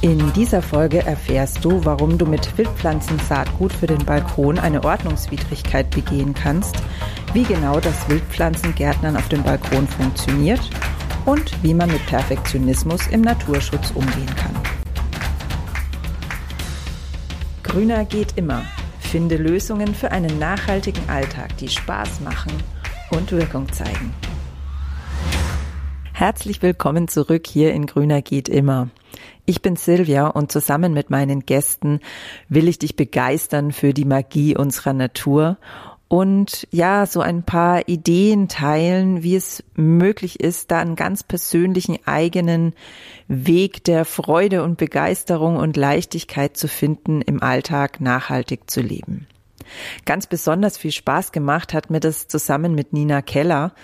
In dieser Folge erfährst du, warum du mit Wildpflanzensaatgut für den Balkon eine Ordnungswidrigkeit begehen kannst, wie genau das Wildpflanzengärtnern auf dem Balkon funktioniert und wie man mit Perfektionismus im Naturschutz umgehen kann. Grüner geht immer. Finde Lösungen für einen nachhaltigen Alltag, die Spaß machen und Wirkung zeigen. Herzlich willkommen zurück hier in Grüner geht immer. Ich bin Silvia und zusammen mit meinen Gästen will ich dich begeistern für die Magie unserer Natur und ja, so ein paar Ideen teilen, wie es möglich ist, da einen ganz persönlichen eigenen Weg der Freude und Begeisterung und Leichtigkeit zu finden, im Alltag nachhaltig zu leben. Ganz besonders viel Spaß gemacht hat mir das zusammen mit Nina Keller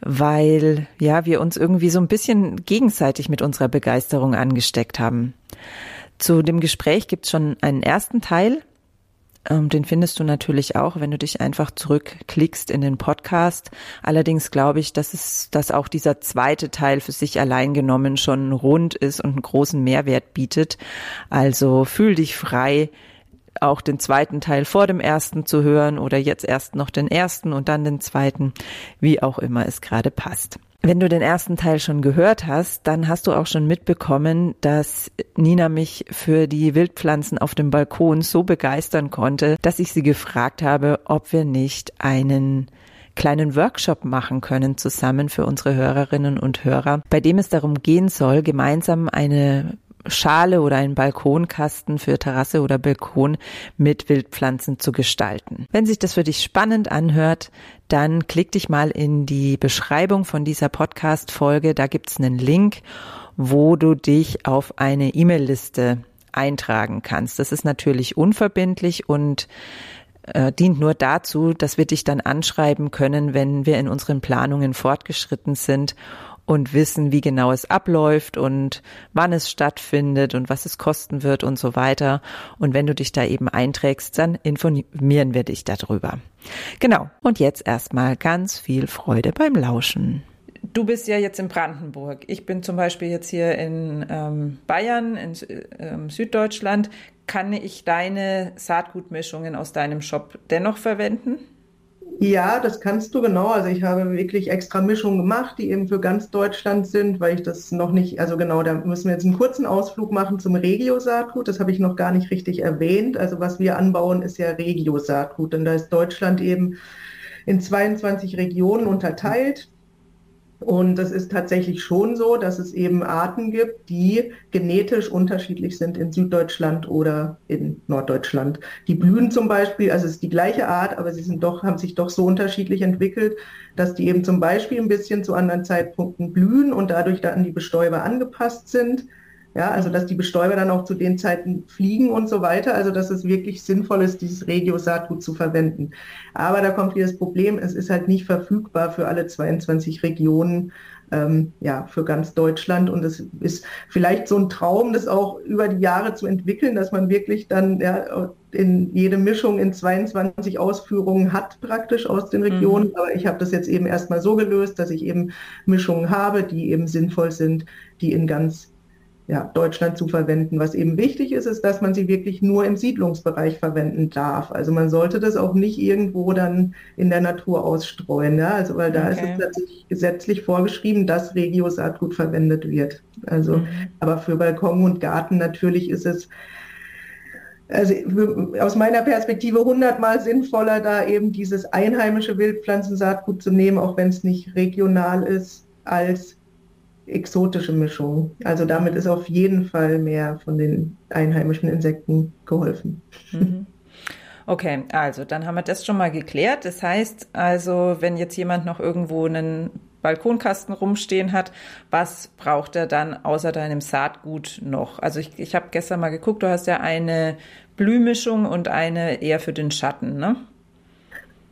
weil ja wir uns irgendwie so ein bisschen gegenseitig mit unserer Begeisterung angesteckt haben. Zu dem Gespräch gibt's schon einen ersten Teil. Ähm, den findest du natürlich auch, wenn du dich einfach zurückklickst in den Podcast. Allerdings glaube ich, dass es, dass auch dieser zweite Teil für sich allein genommen schon rund ist und einen großen Mehrwert bietet. Also fühl dich frei, auch den zweiten Teil vor dem ersten zu hören oder jetzt erst noch den ersten und dann den zweiten, wie auch immer es gerade passt. Wenn du den ersten Teil schon gehört hast, dann hast du auch schon mitbekommen, dass Nina mich für die Wildpflanzen auf dem Balkon so begeistern konnte, dass ich sie gefragt habe, ob wir nicht einen kleinen Workshop machen können zusammen für unsere Hörerinnen und Hörer, bei dem es darum gehen soll, gemeinsam eine Schale oder einen Balkonkasten für Terrasse oder Balkon mit Wildpflanzen zu gestalten. Wenn sich das für dich spannend anhört, dann klick dich mal in die Beschreibung von dieser Podcast-Folge. Da gibt's einen Link, wo du dich auf eine E-Mail-Liste eintragen kannst. Das ist natürlich unverbindlich und äh, dient nur dazu, dass wir dich dann anschreiben können, wenn wir in unseren Planungen fortgeschritten sind und wissen, wie genau es abläuft und wann es stattfindet und was es kosten wird und so weiter. Und wenn du dich da eben einträgst, dann informieren wir dich darüber. Genau. Und jetzt erstmal ganz viel Freude beim Lauschen. Du bist ja jetzt in Brandenburg. Ich bin zum Beispiel jetzt hier in ähm, Bayern, in ähm, Süddeutschland. Kann ich deine Saatgutmischungen aus deinem Shop dennoch verwenden? Ja, das kannst du genau. Also ich habe wirklich extra Mischungen gemacht, die eben für ganz Deutschland sind, weil ich das noch nicht, also genau, da müssen wir jetzt einen kurzen Ausflug machen zum Regio-Saatgut. Das habe ich noch gar nicht richtig erwähnt. Also was wir anbauen, ist ja Regio-Saatgut. Und da ist Deutschland eben in 22 Regionen unterteilt. Und das ist tatsächlich schon so, dass es eben Arten gibt, die genetisch unterschiedlich sind in Süddeutschland oder in Norddeutschland. Die blühen zum Beispiel, also es ist die gleiche Art, aber sie sind doch, haben sich doch so unterschiedlich entwickelt, dass die eben zum Beispiel ein bisschen zu anderen Zeitpunkten blühen und dadurch dann an die Bestäuber angepasst sind. Ja, also dass die Bestäuber dann auch zu den Zeiten fliegen und so weiter. Also dass es wirklich sinnvoll ist, dieses Regio-Saatgut zu verwenden. Aber da kommt wieder das Problem, es ist halt nicht verfügbar für alle 22 Regionen, ähm, ja, für ganz Deutschland. Und es ist vielleicht so ein Traum, das auch über die Jahre zu entwickeln, dass man wirklich dann ja, in jede Mischung in 22 Ausführungen hat praktisch aus den Regionen. Mhm. Aber ich habe das jetzt eben erstmal so gelöst, dass ich eben Mischungen habe, die eben sinnvoll sind, die in ganz ja, Deutschland zu verwenden. Was eben wichtig ist, ist, dass man sie wirklich nur im Siedlungsbereich verwenden darf. Also man sollte das auch nicht irgendwo dann in der Natur ausstreuen. Ja? Also weil da okay. ist es tatsächlich gesetzlich vorgeschrieben, dass Regio-Saatgut verwendet wird. Also, mhm. aber für Balkon und Garten natürlich ist es also aus meiner Perspektive hundertmal sinnvoller, da eben dieses einheimische Wildpflanzensaatgut zu nehmen, auch wenn es nicht regional ist, als exotische Mischung. Also damit ist auf jeden Fall mehr von den einheimischen Insekten geholfen. Mhm. Okay, also dann haben wir das schon mal geklärt. Das heißt also, wenn jetzt jemand noch irgendwo einen Balkonkasten rumstehen hat, was braucht er dann außer deinem Saatgut noch? Also ich, ich habe gestern mal geguckt, du hast ja eine Blühmischung und eine eher für den Schatten, ne?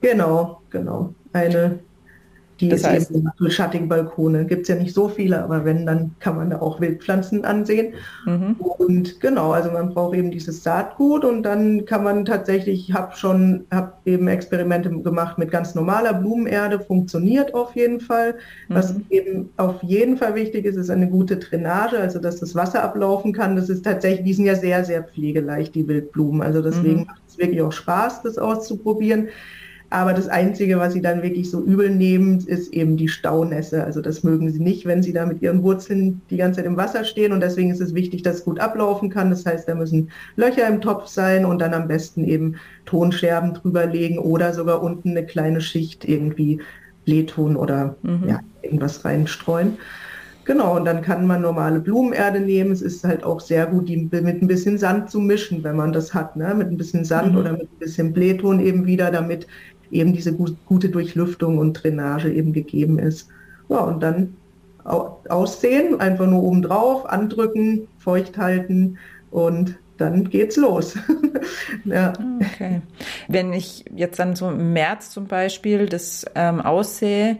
Genau, genau. Eine Die das heißt, ist eben für schattige Balkone. Gibt es ja nicht so viele, aber wenn, dann kann man da auch Wildpflanzen ansehen. Mhm. Und genau, also man braucht eben dieses Saatgut und dann kann man tatsächlich, ich habe schon, habe eben Experimente gemacht mit ganz normaler Blumenerde, funktioniert auf jeden Fall. Mhm. Was eben auf jeden Fall wichtig ist, ist eine gute Drainage, also dass das Wasser ablaufen kann. Das ist tatsächlich, die sind ja sehr, sehr pflegeleicht, die Wildblumen. Also deswegen mhm. macht es wirklich auch Spaß, das auszuprobieren. Aber das Einzige, was sie dann wirklich so übel nehmen, ist eben die Staunässe. Also das mögen sie nicht, wenn sie da mit ihren Wurzeln die ganze Zeit im Wasser stehen. Und deswegen ist es wichtig, dass es gut ablaufen kann. Das heißt, da müssen Löcher im Topf sein und dann am besten eben Tonscherben drüberlegen oder sogar unten eine kleine Schicht irgendwie Blähton oder mhm. ja, irgendwas reinstreuen. Genau, und dann kann man normale Blumenerde nehmen. Es ist halt auch sehr gut, die mit ein bisschen Sand zu mischen, wenn man das hat, ne? mit ein bisschen Sand mhm. oder mit ein bisschen Blähton eben wieder, damit eben diese gute Durchlüftung und Drainage eben gegeben ist. Ja, und dann aussehen, einfach nur oben drauf, andrücken, feucht halten und dann geht's los. ja. Okay. Wenn ich jetzt dann so im März zum Beispiel das ähm, aussehe,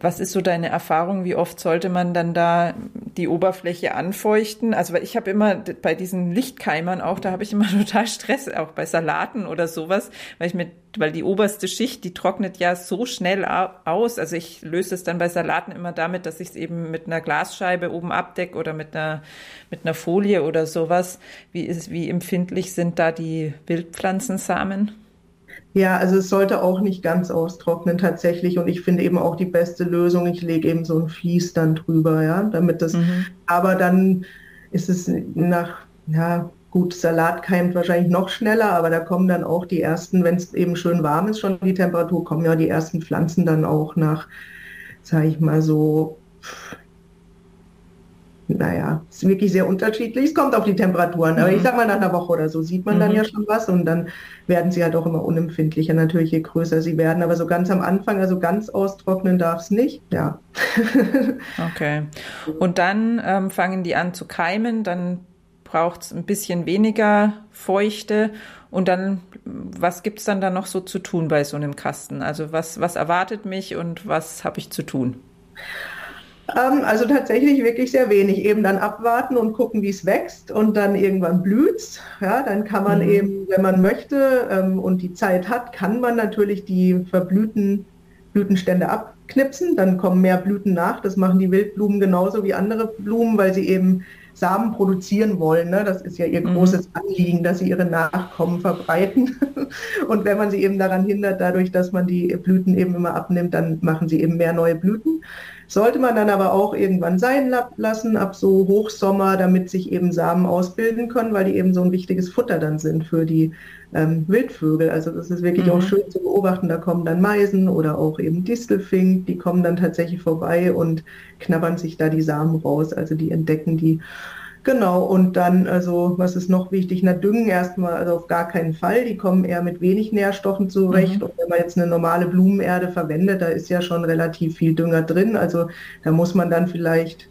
was ist so deine Erfahrung? Wie oft sollte man dann da die Oberfläche anfeuchten? Also weil ich habe immer bei diesen Lichtkeimern auch, da habe ich immer total Stress, auch bei Salaten oder sowas, weil ich mit, weil die oberste Schicht, die trocknet ja so schnell aus. Also ich löse es dann bei Salaten immer damit, dass ich es eben mit einer Glasscheibe oben abdecke oder mit einer mit einer Folie oder sowas. Wie ist, wie empfindlich sind da die Wildpflanzensamen? Ja, also es sollte auch nicht ganz austrocknen tatsächlich. Und ich finde eben auch die beste Lösung, ich lege eben so ein Vlies dann drüber, ja, damit das, mhm. aber dann ist es nach, ja, gut, Salat keimt wahrscheinlich noch schneller, aber da kommen dann auch die ersten, wenn es eben schön warm ist, schon die Temperatur, kommen ja die ersten Pflanzen dann auch nach, sage ich mal so, naja, ist wirklich sehr unterschiedlich. Es kommt auf die Temperaturen. Aber mhm. ich sag mal, nach einer Woche oder so sieht man mhm. dann ja schon was und dann werden sie halt auch immer unempfindlicher, natürlich, je größer sie werden. Aber so ganz am Anfang, also ganz austrocknen darf es nicht. Ja. okay. Und dann ähm, fangen die an zu keimen, dann braucht es ein bisschen weniger Feuchte. Und dann, was gibt es dann da noch so zu tun bei so einem Kasten? Also was, was erwartet mich und was habe ich zu tun? Ähm, also tatsächlich wirklich sehr wenig. Eben dann abwarten und gucken, wie es wächst und dann irgendwann blüht Ja, dann kann man mhm. eben, wenn man möchte ähm, und die Zeit hat, kann man natürlich die verblühten Blütenstände abknipsen. Dann kommen mehr Blüten nach. Das machen die Wildblumen genauso wie andere Blumen, weil sie eben Samen produzieren wollen. Ne? Das ist ja ihr mhm. großes Anliegen, dass sie ihre Nachkommen verbreiten. Und wenn man sie eben daran hindert, dadurch, dass man die Blüten eben immer abnimmt, dann machen sie eben mehr neue Blüten. Sollte man dann aber auch irgendwann sein lassen, ab so Hochsommer, damit sich eben Samen ausbilden können, weil die eben so ein wichtiges Futter dann sind für die ähm, Wildvögel. Also das ist wirklich mhm. auch schön zu beobachten. Da kommen dann Meisen oder auch eben Distelfink, die kommen dann tatsächlich vorbei und knabbern sich da die Samen raus. Also die entdecken die Genau, und dann, also was ist noch wichtig? Na, Düngen erstmal, also auf gar keinen Fall. Die kommen eher mit wenig Nährstoffen zurecht. Mhm. Und wenn man jetzt eine normale Blumenerde verwendet, da ist ja schon relativ viel Dünger drin. Also da muss man dann vielleicht,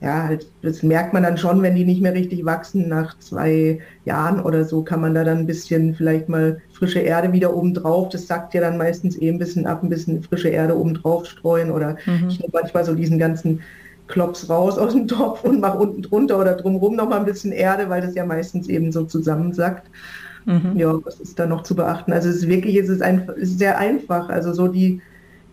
ja, halt, das merkt man dann schon, wenn die nicht mehr richtig wachsen. Nach zwei Jahren oder so kann man da dann ein bisschen vielleicht mal frische Erde wieder oben drauf. Das sagt ja dann meistens eh ein bisschen ab, ein bisschen frische Erde oben drauf streuen. Oder mhm. ich nehme manchmal so diesen ganzen klops raus aus dem Topf und mach unten drunter oder drumherum noch mal ein bisschen Erde, weil das ja meistens eben so zusammensackt. Mhm. Ja, was ist da noch zu beachten? Also es ist wirklich, es ist, ein, es ist sehr einfach. Also so die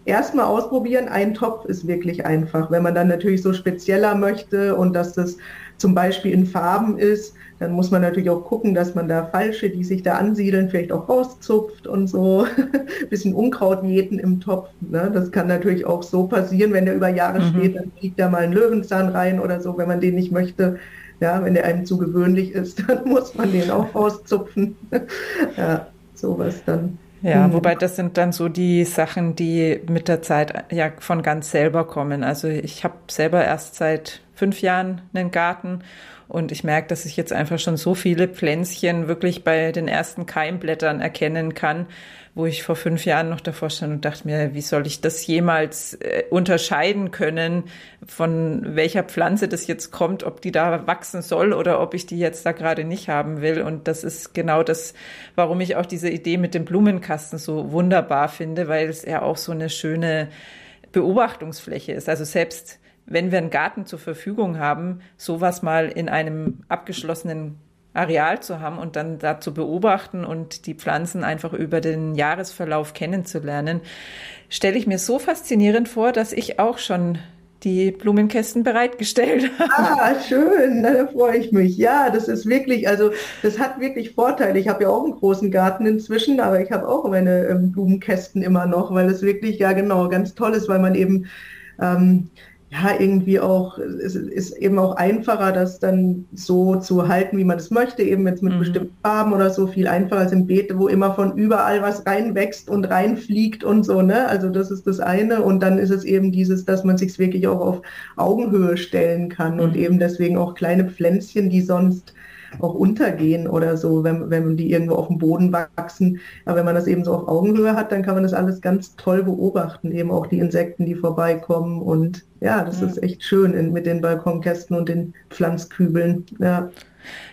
erstmal ausprobieren, ein Topf ist wirklich einfach. Wenn man dann natürlich so spezieller möchte und dass das zum Beispiel in Farben ist, dann muss man natürlich auch gucken, dass man da falsche, die sich da ansiedeln, vielleicht auch rauszupft und so. Ein bisschen Unkraut jäten im Topf. Ne? Das kann natürlich auch so passieren, wenn der über Jahre mhm. steht, dann fliegt da mal ein Löwenzahn rein oder so, wenn man den nicht möchte. Ja, wenn der einem zu gewöhnlich ist, dann muss man den auch rauszupfen. ja, sowas dann. Ja, mhm. wobei das sind dann so die Sachen, die mit der Zeit ja von ganz selber kommen. Also ich habe selber erst seit fünf Jahren einen Garten und ich merke, dass ich jetzt einfach schon so viele Pflänzchen wirklich bei den ersten Keimblättern erkennen kann, wo ich vor fünf Jahren noch davor stand und dachte mir, wie soll ich das jemals äh, unterscheiden können, von welcher Pflanze das jetzt kommt, ob die da wachsen soll oder ob ich die jetzt da gerade nicht haben will. Und das ist genau das, warum ich auch diese Idee mit dem Blumenkasten so wunderbar finde, weil es ja auch so eine schöne Beobachtungsfläche ist. Also selbst wenn wir einen Garten zur Verfügung haben, sowas mal in einem abgeschlossenen Areal zu haben und dann da zu beobachten und die Pflanzen einfach über den Jahresverlauf kennenzulernen, stelle ich mir so faszinierend vor, dass ich auch schon die Blumenkästen bereitgestellt habe. Ah, schön, da freue ich mich. Ja, das ist wirklich, also das hat wirklich Vorteile. Ich habe ja auch einen großen Garten inzwischen, aber ich habe auch meine ähm, Blumenkästen immer noch, weil es wirklich, ja genau, ganz toll ist, weil man eben ähm, ja, irgendwie auch, es ist eben auch einfacher, das dann so zu halten, wie man es möchte, eben jetzt mit mhm. bestimmten Farben oder so, viel einfacher als im Beete, wo immer von überall was reinwächst und reinfliegt und so, ne? Also das ist das eine. Und dann ist es eben dieses, dass man sich wirklich auch auf Augenhöhe stellen kann mhm. und eben deswegen auch kleine Pflänzchen, die sonst auch untergehen oder so, wenn, wenn die irgendwo auf dem Boden wachsen. Aber wenn man das eben so auf Augenhöhe hat, dann kann man das alles ganz toll beobachten, eben auch die Insekten, die vorbeikommen. Und ja, das ja. ist echt schön in, mit den Balkonkästen und den Pflanzkübeln. Ja.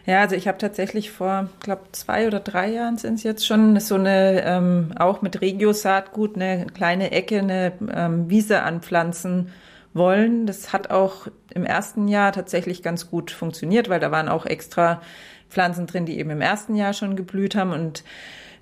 Ja, also ich habe tatsächlich vor, glaube zwei oder drei Jahren sind es jetzt schon so eine ähm, auch mit Regio-Saatgut eine kleine Ecke, eine ähm, Wiese anpflanzen wollen. Das hat auch im ersten Jahr tatsächlich ganz gut funktioniert, weil da waren auch extra Pflanzen drin, die eben im ersten Jahr schon geblüht haben und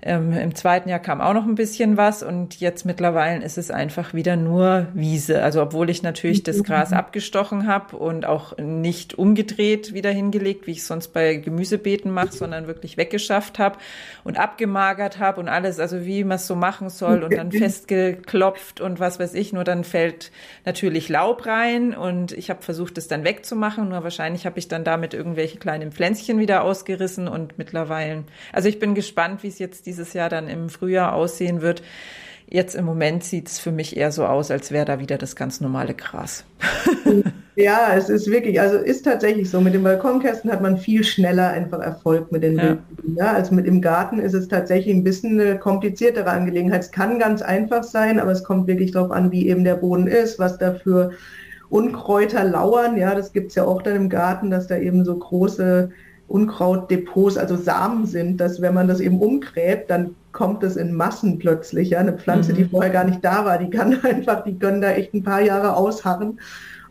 ähm, Im zweiten Jahr kam auch noch ein bisschen was und jetzt mittlerweile ist es einfach wieder nur Wiese. Also obwohl ich natürlich das Gras abgestochen habe und auch nicht umgedreht wieder hingelegt, wie ich sonst bei Gemüsebeeten mache, sondern wirklich weggeschafft habe und abgemagert habe und alles, also wie man es so machen soll und dann festgeklopft und was weiß ich. Nur dann fällt natürlich Laub rein und ich habe versucht, es dann wegzumachen. Nur wahrscheinlich habe ich dann damit irgendwelche kleinen Pflänzchen wieder ausgerissen und mittlerweile, also ich bin gespannt, wie es jetzt dieses Jahr dann im Frühjahr aussehen wird. Jetzt im Moment sieht es für mich eher so aus, als wäre da wieder das ganz normale Gras. ja, es ist wirklich, also ist tatsächlich so. Mit den Balkonkästen hat man viel schneller einfach Erfolg mit den ja. Ja, also mit im Garten ist es tatsächlich ein bisschen eine kompliziertere Angelegenheit. Es kann ganz einfach sein, aber es kommt wirklich darauf an, wie eben der Boden ist, was dafür Unkräuter lauern. Ja, das gibt es ja auch dann im Garten, dass da eben so große Unkrautdepots, also Samen sind, dass wenn man das eben umgräbt, dann kommt es in Massen plötzlich. Ja? Eine Pflanze, mhm. die vorher gar nicht da war, die kann einfach, die können da echt ein paar Jahre ausharren.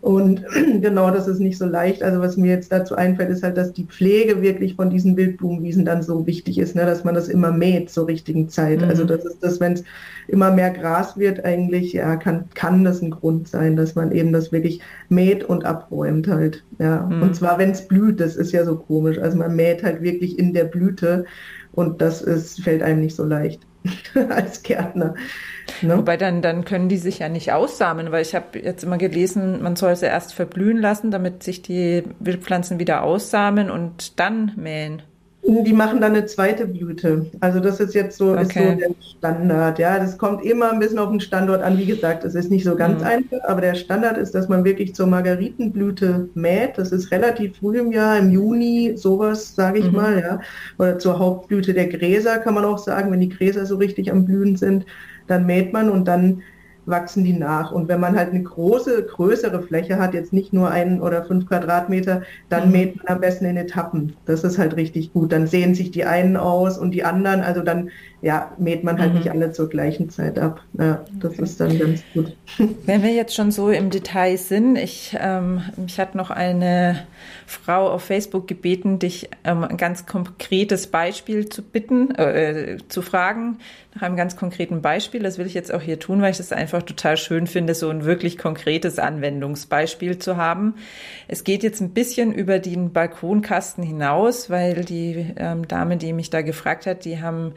Und genau, das ist nicht so leicht. Also was mir jetzt dazu einfällt, ist halt, dass die Pflege wirklich von diesen Wildblumenwiesen dann so wichtig ist, ne? dass man das immer mäht zur richtigen Zeit. Mhm. Also das ist das, wenn es immer mehr Gras wird, eigentlich, ja, kann, kann das ein Grund sein, dass man eben das wirklich mäht und abräumt halt. Ja. Mhm. Und zwar, wenn es blüht, das ist ja so komisch. Also man mäht halt wirklich in der Blüte und das ist, fällt einem nicht so leicht als Gärtner. Ne? Wobei dann, dann können die sich ja nicht aussamen, weil ich habe jetzt immer gelesen, man soll sie erst verblühen lassen, damit sich die Wildpflanzen wieder aussamen und dann mähen. Die machen dann eine zweite Blüte. Also das ist jetzt so, okay. ist so der Standard. Ja, das kommt immer ein bisschen auf den Standort an. Wie gesagt, es ist nicht so ganz mhm. einfach, aber der Standard ist, dass man wirklich zur Margaritenblüte mäht. Das ist relativ früh im Jahr, im Juni, sowas, sage ich mhm. mal. Ja, oder zur Hauptblüte der Gräser kann man auch sagen, wenn die Gräser so richtig am Blühen sind dann mäht man und dann wachsen die nach. Und wenn man halt eine große, größere Fläche hat, jetzt nicht nur ein oder fünf Quadratmeter, dann mhm. mäht man am besten in Etappen. Das ist halt richtig gut. Dann sehen sich die einen aus und die anderen. Also dann ja, mäht man halt mhm. nicht alle zur gleichen Zeit ab. Ja, das okay. ist dann ganz gut. Wenn wir jetzt schon so im Detail sind, ich, ähm, mich hat noch eine Frau auf Facebook gebeten, dich ähm, ein ganz konkretes Beispiel zu bitten, äh, zu fragen, nach einem ganz konkreten Beispiel. Das will ich jetzt auch hier tun, weil ich das einfach total schön finde, so ein wirklich konkretes Anwendungsbeispiel zu haben. Es geht jetzt ein bisschen über den Balkonkasten hinaus, weil die ähm, Dame, die mich da gefragt hat, die haben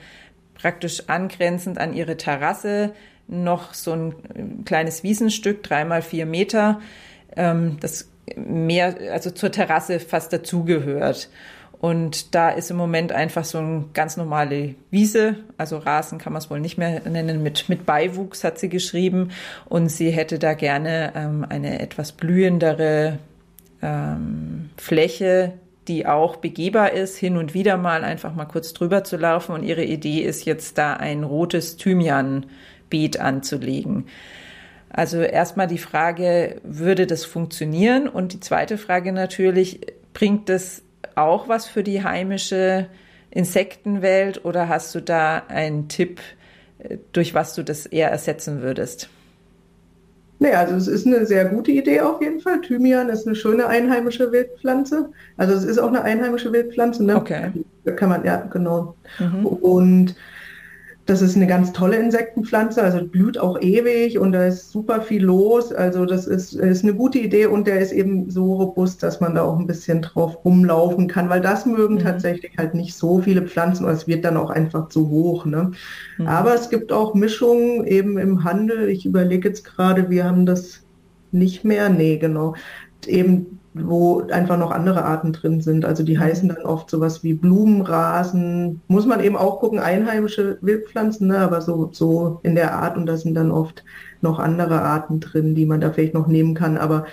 praktisch angrenzend an ihre Terrasse noch so ein kleines Wiesenstück, dreimal vier Meter, ähm, das mehr, also zur Terrasse fast dazugehört. Und da ist im Moment einfach so eine ganz normale Wiese, also Rasen kann man es wohl nicht mehr nennen, mit, mit Beiwuchs hat sie geschrieben. Und sie hätte da gerne ähm, eine etwas blühendere ähm, Fläche, die auch begehbar ist, hin und wieder mal einfach mal kurz drüber zu laufen. Und ihre Idee ist jetzt da ein rotes Thymianbeet anzulegen. Also erstmal die Frage, würde das funktionieren? Und die zweite Frage natürlich, bringt das auch was für die heimische Insektenwelt oder hast du da einen Tipp, durch was du das eher ersetzen würdest? Nee, also es ist eine sehr gute Idee auf jeden Fall. Thymian ist eine schöne einheimische Wildpflanze. Also es ist auch eine einheimische Wildpflanze. Ne? Okay. Da kann man, ja, genau. Mhm. Und das ist eine ganz tolle Insektenpflanze, also blüht auch ewig und da ist super viel los. Also das ist, ist eine gute Idee und der ist eben so robust, dass man da auch ein bisschen drauf rumlaufen kann, weil das mögen mhm. tatsächlich halt nicht so viele Pflanzen und es wird dann auch einfach zu hoch. Ne? Mhm. Aber es gibt auch Mischungen eben im Handel. Ich überlege jetzt gerade, wir haben das nicht mehr. Nee, genau. Eben wo einfach noch andere Arten drin sind. Also die heißen dann oft sowas wie Blumenrasen. Muss man eben auch gucken, einheimische Wildpflanzen, ne? aber so, so in der Art und da sind dann oft noch andere Arten drin, die man da vielleicht noch nehmen kann. Aber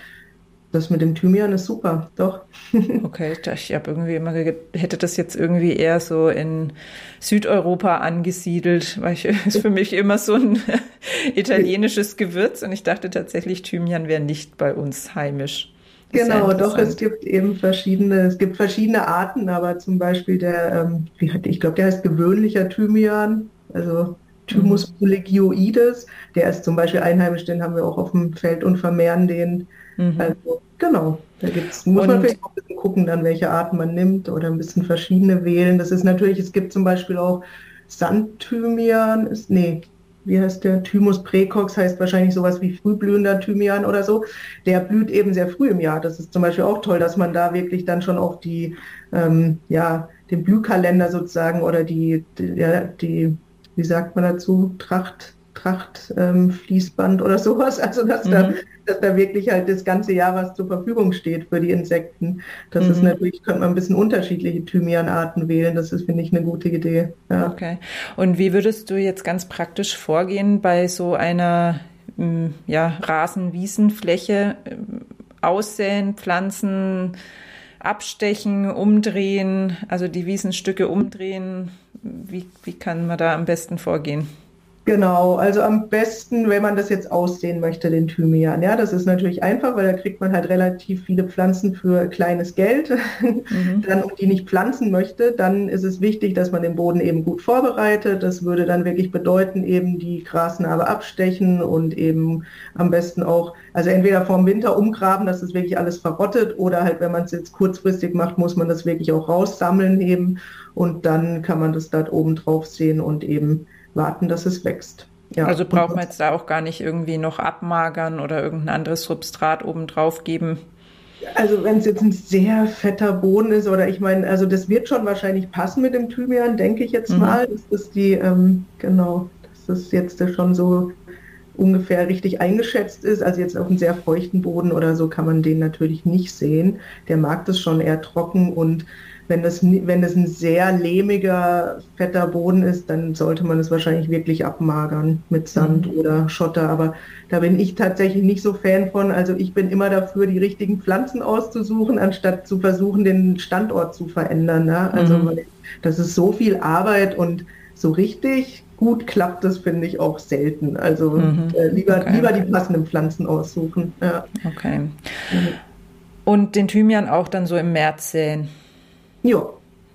das mit dem Thymian ist super, doch. Okay, ich habe irgendwie immer hätte das jetzt irgendwie eher so in Südeuropa angesiedelt, weil ich, ist für mich immer so ein italienisches Gewürz und ich dachte tatsächlich, Thymian wäre nicht bei uns heimisch. Genau, doch, es gibt eben verschiedene, es gibt verschiedene Arten, aber zum Beispiel der, ähm, ich glaube, der heißt gewöhnlicher Thymian, also Thymus mhm. poligioides, der ist zum Beispiel einheimisch, den haben wir auch auf dem Feld und vermehren den. Mhm. Also, genau, da gibt's, muss und man vielleicht auch ein bisschen gucken, dann welche Arten man nimmt oder ein bisschen verschiedene wählen. Das ist natürlich, es gibt zum Beispiel auch Sandthymian, ist, nee, wie heißt der, Thymus precox, heißt wahrscheinlich sowas wie frühblühender Thymian oder so. Der blüht eben sehr früh im Jahr. Das ist zum Beispiel auch toll, dass man da wirklich dann schon auch die, ähm, ja, den Blühkalender sozusagen oder die, die, die, wie sagt man dazu, Tracht, Trachtfließband ähm, oder sowas. Also dass, mhm. da, dass da wirklich halt das ganze Jahr was zur Verfügung steht für die Insekten. Das mhm. ist natürlich, könnte man ein bisschen unterschiedliche Thymianarten wählen. Das ist, finde ich, eine gute Idee. Ja. Okay. Und wie würdest du jetzt ganz praktisch vorgehen bei so einer ja, Rasen-Wiesenfläche? Aussäen, Pflanzen, abstechen, umdrehen, also die Wiesenstücke umdrehen. Wie, wie kann man da am besten vorgehen? Genau, also am besten, wenn man das jetzt aussehen möchte, den Thymian. Ja, das ist natürlich einfach, weil da kriegt man halt relativ viele Pflanzen für kleines Geld. Mhm. dann, und die nicht pflanzen möchte, dann ist es wichtig, dass man den Boden eben gut vorbereitet. Das würde dann wirklich bedeuten, eben die Grasnarbe abstechen und eben am besten auch, also entweder vorm Winter umgraben, dass das wirklich alles verrottet oder halt, wenn man es jetzt kurzfristig macht, muss man das wirklich auch raussammeln eben und dann kann man das dort oben drauf sehen und eben warten, dass es wächst. Ja. Also braucht man jetzt da auch gar nicht irgendwie noch abmagern oder irgendein anderes Substrat obendrauf geben. Also wenn es jetzt ein sehr fetter Boden ist oder ich meine, also das wird schon wahrscheinlich passen mit dem Thymian, denke ich jetzt mhm. mal, dass das die, ähm, genau, dass das jetzt schon so ungefähr richtig eingeschätzt ist. Also jetzt auf einem sehr feuchten Boden oder so kann man den natürlich nicht sehen. Der mag das schon eher trocken und wenn das, wenn das ein sehr lehmiger, fetter Boden ist, dann sollte man es wahrscheinlich wirklich abmagern mit Sand mhm. oder Schotter. Aber da bin ich tatsächlich nicht so Fan von. Also ich bin immer dafür, die richtigen Pflanzen auszusuchen, anstatt zu versuchen, den Standort zu verändern. Ne? Also mhm. das ist so viel Arbeit und so richtig gut klappt das, finde ich, auch selten. Also mhm. äh, lieber, okay. lieber die passenden Pflanzen aussuchen. Ja. Okay. Und den Thymian auch dann so im März säen. Ja.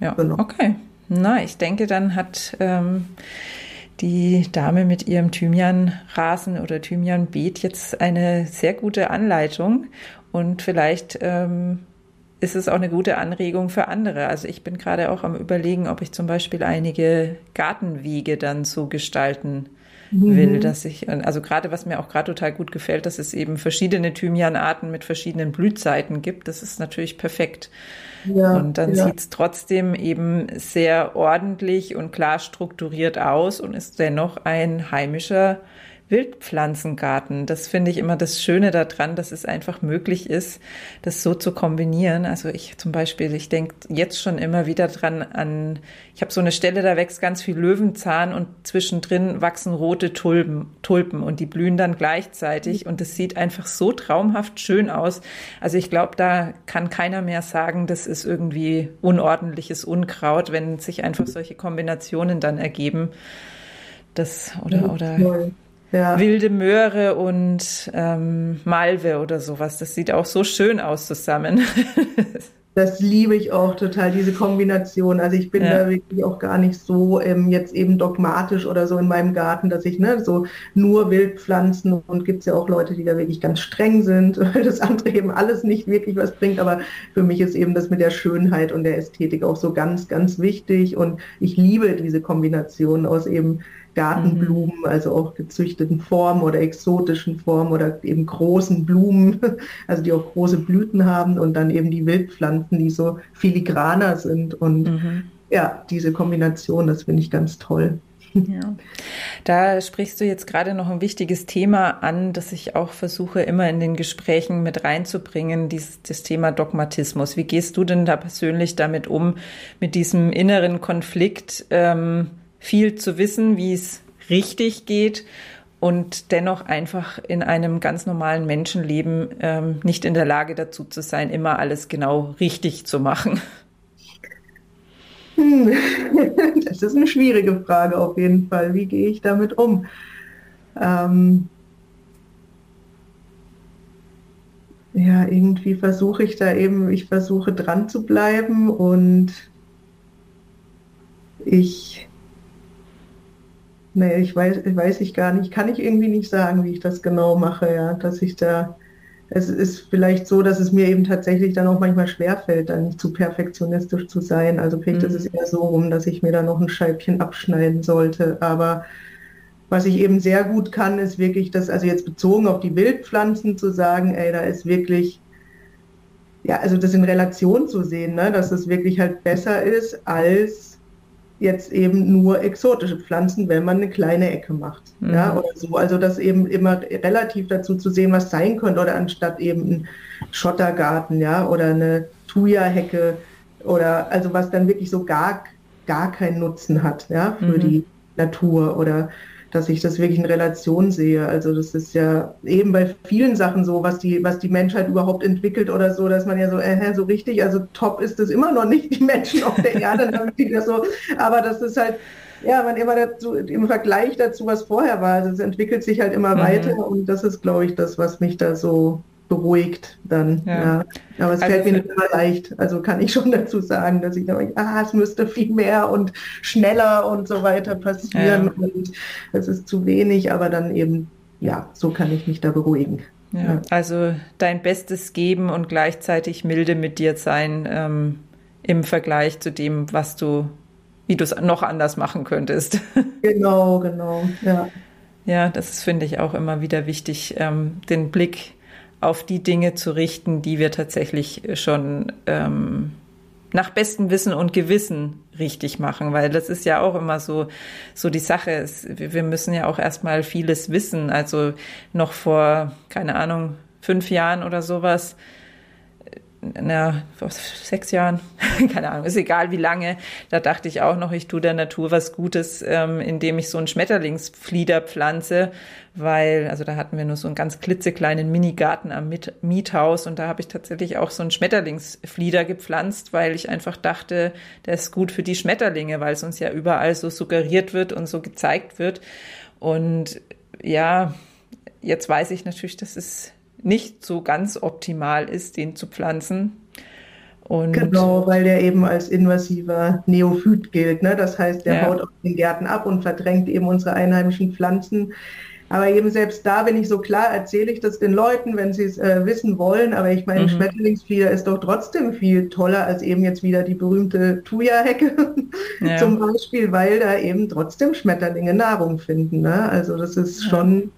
Ja, genau. okay. Na, ich denke, dann hat ähm, die Dame mit ihrem Thymianrasen oder Thymianbeet jetzt eine sehr gute Anleitung und vielleicht ähm, ist es auch eine gute Anregung für andere. Also ich bin gerade auch am Überlegen, ob ich zum Beispiel einige Gartenwege dann so gestalten will, mhm. dass ich, also gerade was mir auch gerade total gut gefällt, dass es eben verschiedene Thymianarten mit verschiedenen Blühzeiten gibt. Das ist natürlich perfekt. Ja, und dann ja. sieht es trotzdem eben sehr ordentlich und klar strukturiert aus und ist dennoch ein heimischer Wildpflanzengarten. Das finde ich immer das Schöne daran, dass es einfach möglich ist, das so zu kombinieren. Also ich zum Beispiel, ich denke jetzt schon immer wieder dran an, ich habe so eine Stelle, da wächst ganz viel Löwenzahn und zwischendrin wachsen rote Tulpen, Tulpen und die blühen dann gleichzeitig und es sieht einfach so traumhaft schön aus. Also ich glaube, da kann keiner mehr sagen, das ist irgendwie unordentliches Unkraut, wenn sich einfach solche Kombinationen dann ergeben. Das oder oder ja. Wilde Möhre und ähm, Malve oder sowas. Das sieht auch so schön aus zusammen. Das liebe ich auch total, diese Kombination. Also ich bin ja. da wirklich auch gar nicht so ähm, jetzt eben dogmatisch oder so in meinem Garten, dass ich ne, so nur Wildpflanzen und gibt es ja auch Leute, die da wirklich ganz streng sind, weil das andere eben alles nicht wirklich was bringt. Aber für mich ist eben das mit der Schönheit und der Ästhetik auch so ganz, ganz wichtig. Und ich liebe diese Kombination aus eben Gartenblumen, mhm. also auch gezüchteten Formen oder exotischen Formen oder eben großen Blumen, also die auch große Blüten haben und dann eben die Wildpflanzen, die so filigraner sind. Und mhm. ja, diese Kombination, das finde ich ganz toll. Ja. Da sprichst du jetzt gerade noch ein wichtiges Thema an, das ich auch versuche immer in den Gesprächen mit reinzubringen, dieses, das Thema Dogmatismus. Wie gehst du denn da persönlich damit um, mit diesem inneren Konflikt? Ähm, viel zu wissen, wie es richtig geht und dennoch einfach in einem ganz normalen Menschenleben ähm, nicht in der Lage dazu zu sein, immer alles genau richtig zu machen? Hm. Das ist eine schwierige Frage auf jeden Fall. Wie gehe ich damit um? Ähm ja, irgendwie versuche ich da eben, ich versuche dran zu bleiben und ich Nee, ich weiß, weiß ich gar nicht. Kann ich irgendwie nicht sagen, wie ich das genau mache, ja. Dass ich da, es ist vielleicht so, dass es mir eben tatsächlich dann auch manchmal schwerfällt, dann nicht zu perfektionistisch zu sein. Also vielleicht mhm. ist es eher so rum, dass ich mir da noch ein Scheibchen abschneiden sollte. Aber was ich eben sehr gut kann, ist wirklich das, also jetzt bezogen auf die Wildpflanzen zu sagen, ey, da ist wirklich, ja, also das in Relation zu sehen, ne, dass es wirklich halt besser ist als jetzt eben nur exotische Pflanzen, wenn man eine kleine Ecke macht. Mhm. Ja, oder so. Also das eben immer relativ dazu zu sehen, was sein könnte, oder anstatt eben ein Schottergarten, ja, oder eine Thuja-Hecke oder also was dann wirklich so gar, gar keinen Nutzen hat, ja, für mhm. die Natur oder dass ich das wirklich in Relation sehe. Also das ist ja eben bei vielen Sachen so, was die, was die Menschheit überhaupt entwickelt oder so, dass man ja so, äh, so richtig, also top ist es immer noch nicht, die Menschen auf der Erde, so, aber das ist halt, ja, man immer dazu, im Vergleich dazu, was vorher war, also es entwickelt sich halt immer mhm. weiter und das ist, glaube ich, das, was mich da so beruhigt dann. Ja. ja. Aber es also fällt mir nicht immer leicht. Also kann ich schon dazu sagen, dass ich denke, ah, es müsste viel mehr und schneller und so weiter passieren ja. und es ist zu wenig, aber dann eben, ja, so kann ich mich da beruhigen. Ja, ja. Also dein Bestes geben und gleichzeitig milde mit dir sein ähm, im Vergleich zu dem, was du, wie du es noch anders machen könntest. Genau, genau, ja. Ja, das finde ich auch immer wieder wichtig, ähm, den Blick auf die Dinge zu richten, die wir tatsächlich schon ähm, nach bestem Wissen und Gewissen richtig machen, weil das ist ja auch immer so, so die Sache. Es, wir müssen ja auch erstmal vieles wissen. Also noch vor, keine Ahnung, fünf Jahren oder sowas na, vor sechs Jahren, keine Ahnung, ist egal wie lange, da dachte ich auch noch, ich tue der Natur was Gutes, ähm, indem ich so einen Schmetterlingsflieder pflanze, weil, also da hatten wir nur so einen ganz klitzekleinen Minigarten am Miethaus und da habe ich tatsächlich auch so einen Schmetterlingsflieder gepflanzt, weil ich einfach dachte, der ist gut für die Schmetterlinge, weil es uns ja überall so suggeriert wird und so gezeigt wird. Und ja, jetzt weiß ich natürlich, dass es nicht so ganz optimal ist, den zu pflanzen. Und genau, weil der eben als invasiver Neophyt gilt. Ne? Das heißt, der ja. haut auf den Gärten ab und verdrängt eben unsere einheimischen Pflanzen. Aber eben selbst da bin ich so klar, erzähle ich das den Leuten, wenn sie es äh, wissen wollen. Aber ich meine, mhm. Schmetterlingsflieder ist doch trotzdem viel toller als eben jetzt wieder die berühmte Thuja-Hecke ja. zum Beispiel, weil da eben trotzdem Schmetterlinge Nahrung finden. Ne? Also das ist ja. schon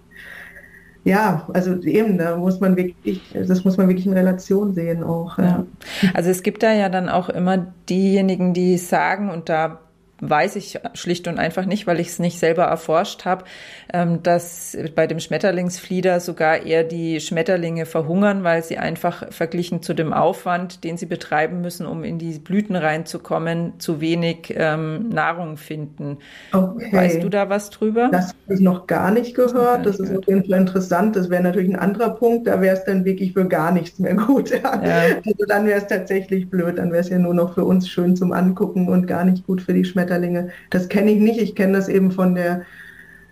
ja, also eben, da muss man wirklich, das muss man wirklich in Relation sehen auch. Ja. Also es gibt da ja dann auch immer diejenigen, die sagen, und da weiß ich schlicht und einfach nicht, weil ich es nicht selber erforscht habe, ähm, dass bei dem Schmetterlingsflieder sogar eher die Schmetterlinge verhungern, weil sie einfach verglichen zu dem Aufwand, den sie betreiben müssen, um in die Blüten reinzukommen, zu wenig ähm, Nahrung finden. Okay. Weißt du da was drüber? Das habe ich noch gar nicht gehört. Das, ist auf jeden Fall interessant. Das wäre natürlich ein anderer Punkt. Da wäre es dann wirklich für gar nichts mehr gut. Ja. Ja. Also dann wäre es tatsächlich blöd. Dann wäre es ja nur noch für uns schön zum Angucken und gar nicht gut für die Schmetterlinge. Schmetterlinge. Das kenne ich nicht. Ich kenne das eben von der,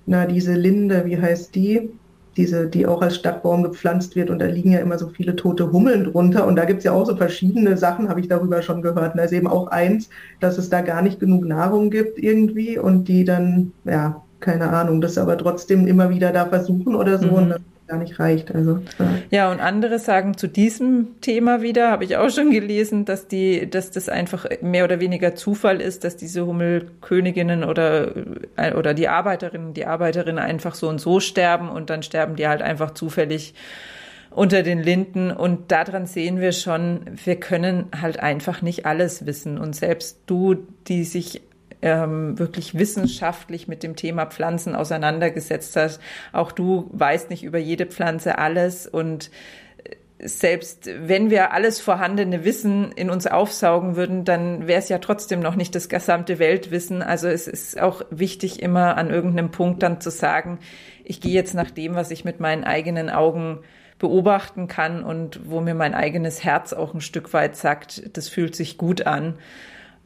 na, diese Linde, wie heißt die? diese, die auch als Stadtbaum gepflanzt wird und da liegen ja immer so viele tote Hummeln drunter und da gibt es ja auch so verschiedene Sachen, habe ich darüber schon gehört. Und da ist eben auch eins, dass es da gar nicht genug Nahrung gibt irgendwie und die dann, ja, keine Ahnung, das aber trotzdem immer wieder da versuchen oder so mhm. und das gar nicht reicht. Also, ja. ja, und andere sagen zu diesem Thema wieder, habe ich auch schon gelesen, dass die, dass das einfach mehr oder weniger Zufall ist, dass diese Hummelköniginnen oder, äh, oder die Arbeiterinnen, die Arbeiterinnen einfach so und so sterben und dann sterben die halt einfach zufällig unter den Linden. Und daran sehen wir schon, wir können halt einfach nicht alles wissen. Und selbst du, die sich ähm, wirklich wissenschaftlich mit dem Thema Pflanzen auseinandergesetzt hast. Auch du weißt nicht über jede Pflanze alles und selbst wenn wir alles vorhandene Wissen in uns aufsaugen würden, dann wäre es ja trotzdem noch nicht das gesamte Weltwissen. Also es ist auch wichtig, immer an irgendeinem Punkt dann zu sagen, ich gehe jetzt nach dem, was ich mit meinen eigenen Augen beobachten kann und wo mir mein eigenes Herz auch ein Stück weit sagt, das fühlt sich gut an.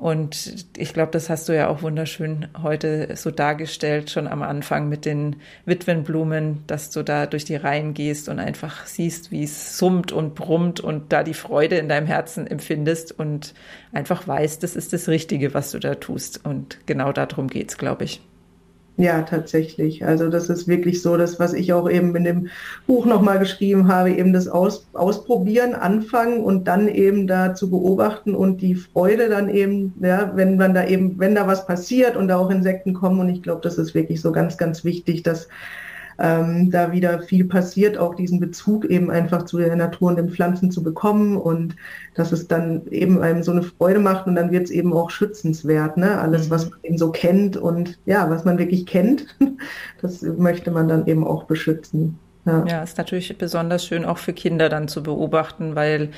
Und ich glaube, das hast du ja auch wunderschön heute so dargestellt, schon am Anfang mit den Witwenblumen, dass du da durch die Reihen gehst und einfach siehst, wie es summt und brummt und da die Freude in deinem Herzen empfindest und einfach weißt, das ist das Richtige, was du da tust. Und genau darum geht's, glaube ich. Ja, tatsächlich. Also das ist wirklich so, das, was ich auch eben in dem Buch nochmal geschrieben habe, eben das Aus, Ausprobieren, Anfangen und dann eben da zu beobachten und die Freude dann eben, ja, wenn man da eben, wenn da was passiert und da auch Insekten kommen und ich glaube, das ist wirklich so ganz, ganz wichtig, dass ähm, da wieder viel passiert, auch diesen Bezug eben einfach zu der Natur und den Pflanzen zu bekommen und dass es dann eben einem so eine Freude macht und dann wird es eben auch schützenswert, ne? Alles, was mhm. man eben so kennt und ja, was man wirklich kennt, das möchte man dann eben auch beschützen. Ja. ja, ist natürlich besonders schön auch für Kinder dann zu beobachten, weil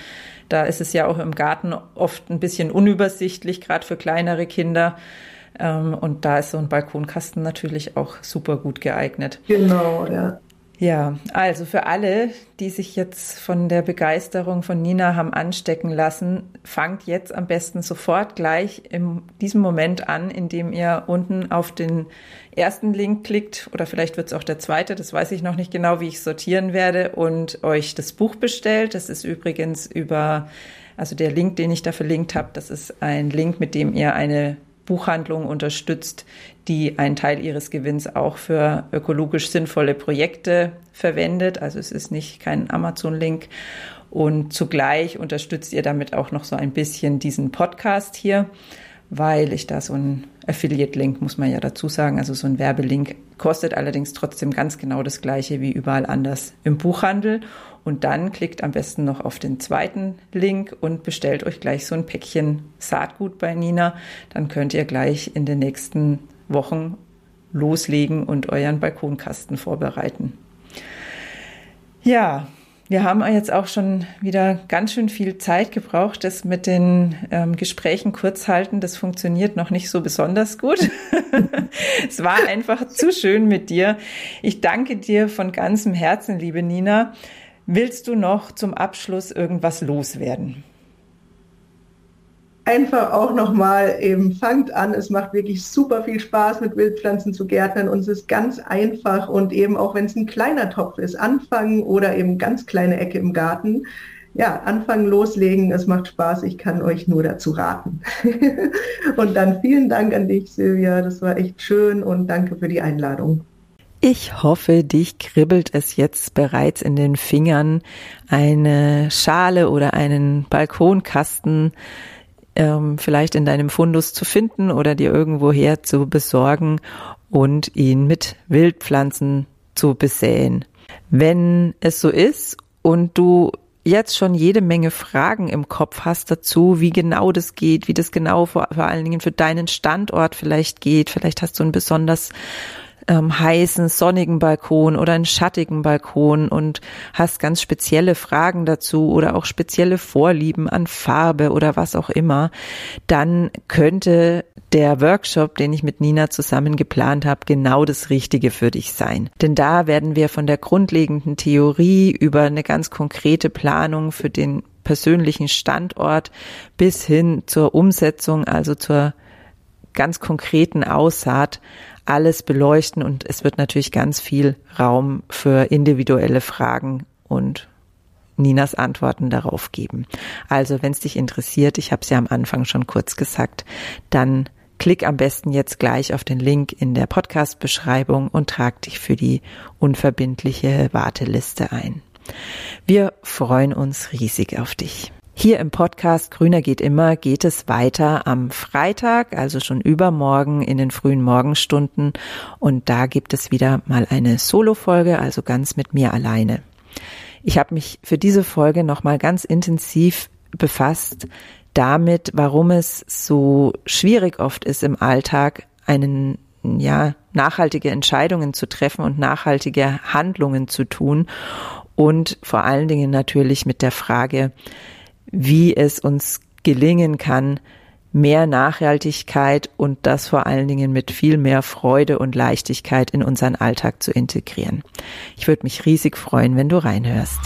da ist es ja auch im Garten oft ein bisschen unübersichtlich, gerade für kleinere Kinder. Ähm, und da ist so ein Balkonkasten natürlich auch super gut geeignet. Genau, ja. Ja, also für alle, die sich jetzt von der Begeisterung von Nina haben anstecken lassen, fangt jetzt am besten sofort gleich in diesem Moment an, indem ihr unten auf den ersten Link klickt oder vielleicht wird es auch der zweite, das weiß ich noch nicht genau, wie ich sortieren werde und euch das Buch bestellt. Das ist übrigens über, also der Link, den ich da verlinkt habe, das ist ein Link, mit dem ihr eine Buchhandlungen unterstützt, die einen Teil ihres Gewinns auch für ökologisch sinnvolle Projekte verwendet. Also es ist nicht kein Amazon-Link. Und zugleich unterstützt ihr damit auch noch so ein bisschen diesen Podcast hier, weil ich da so ein Affiliate-Link, muss man ja dazu sagen, also so ein Werbelink kostet allerdings trotzdem ganz genau das gleiche wie überall anders im Buchhandel. Und dann klickt am besten noch auf den zweiten Link und bestellt euch gleich so ein Päckchen Saatgut bei Nina. Dann könnt ihr gleich in den nächsten Wochen loslegen und euren Balkonkasten vorbereiten. Ja, wir haben jetzt auch schon wieder ganz schön viel Zeit gebraucht, das mit den ähm, Gesprächen kurz halten. Das funktioniert noch nicht so besonders gut. es war einfach zu schön mit dir. Ich danke dir von ganzem Herzen, liebe Nina. Willst du noch zum Abschluss irgendwas loswerden? Einfach auch nochmal eben, fangt an, es macht wirklich super viel Spaß mit Wildpflanzen zu gärtnern und es ist ganz einfach und eben auch wenn es ein kleiner Topf ist, anfangen oder eben ganz kleine Ecke im Garten. Ja, anfangen, loslegen, es macht Spaß, ich kann euch nur dazu raten. und dann vielen Dank an dich, Silvia, das war echt schön und danke für die Einladung. Ich hoffe, dich kribbelt es jetzt bereits in den Fingern, eine Schale oder einen Balkonkasten ähm, vielleicht in deinem Fundus zu finden oder dir irgendwoher zu besorgen und ihn mit Wildpflanzen zu besäen. Wenn es so ist und du jetzt schon jede Menge Fragen im Kopf hast dazu, wie genau das geht, wie das genau vor, vor allen Dingen für deinen Standort vielleicht geht. Vielleicht hast du ein besonders ähm, heißen, sonnigen Balkon oder einen schattigen Balkon und hast ganz spezielle Fragen dazu oder auch spezielle Vorlieben an Farbe oder was auch immer, dann könnte der Workshop, den ich mit Nina zusammen geplant habe, genau das Richtige für dich sein. Denn da werden wir von der grundlegenden Theorie über eine ganz konkrete Planung für den persönlichen Standort bis hin zur Umsetzung, also zur ganz konkreten Aussaat alles beleuchten und es wird natürlich ganz viel Raum für individuelle Fragen und Ninas Antworten darauf geben. Also, wenn es dich interessiert, ich habe es ja am Anfang schon kurz gesagt, dann klick am besten jetzt gleich auf den Link in der Podcast-Beschreibung und trag dich für die unverbindliche Warteliste ein. Wir freuen uns riesig auf dich. Hier im Podcast Grüner geht immer geht es weiter am Freitag, also schon übermorgen in den frühen Morgenstunden. Und da gibt es wieder mal eine Solo-Folge, also ganz mit mir alleine. Ich habe mich für diese Folge nochmal ganz intensiv befasst damit, warum es so schwierig oft ist im Alltag, einen ja, nachhaltige Entscheidungen zu treffen und nachhaltige Handlungen zu tun und vor allen Dingen natürlich mit der Frage, wie es uns gelingen kann, mehr Nachhaltigkeit und das vor allen Dingen mit viel mehr Freude und Leichtigkeit in unseren Alltag zu integrieren. Ich würde mich riesig freuen, wenn du reinhörst.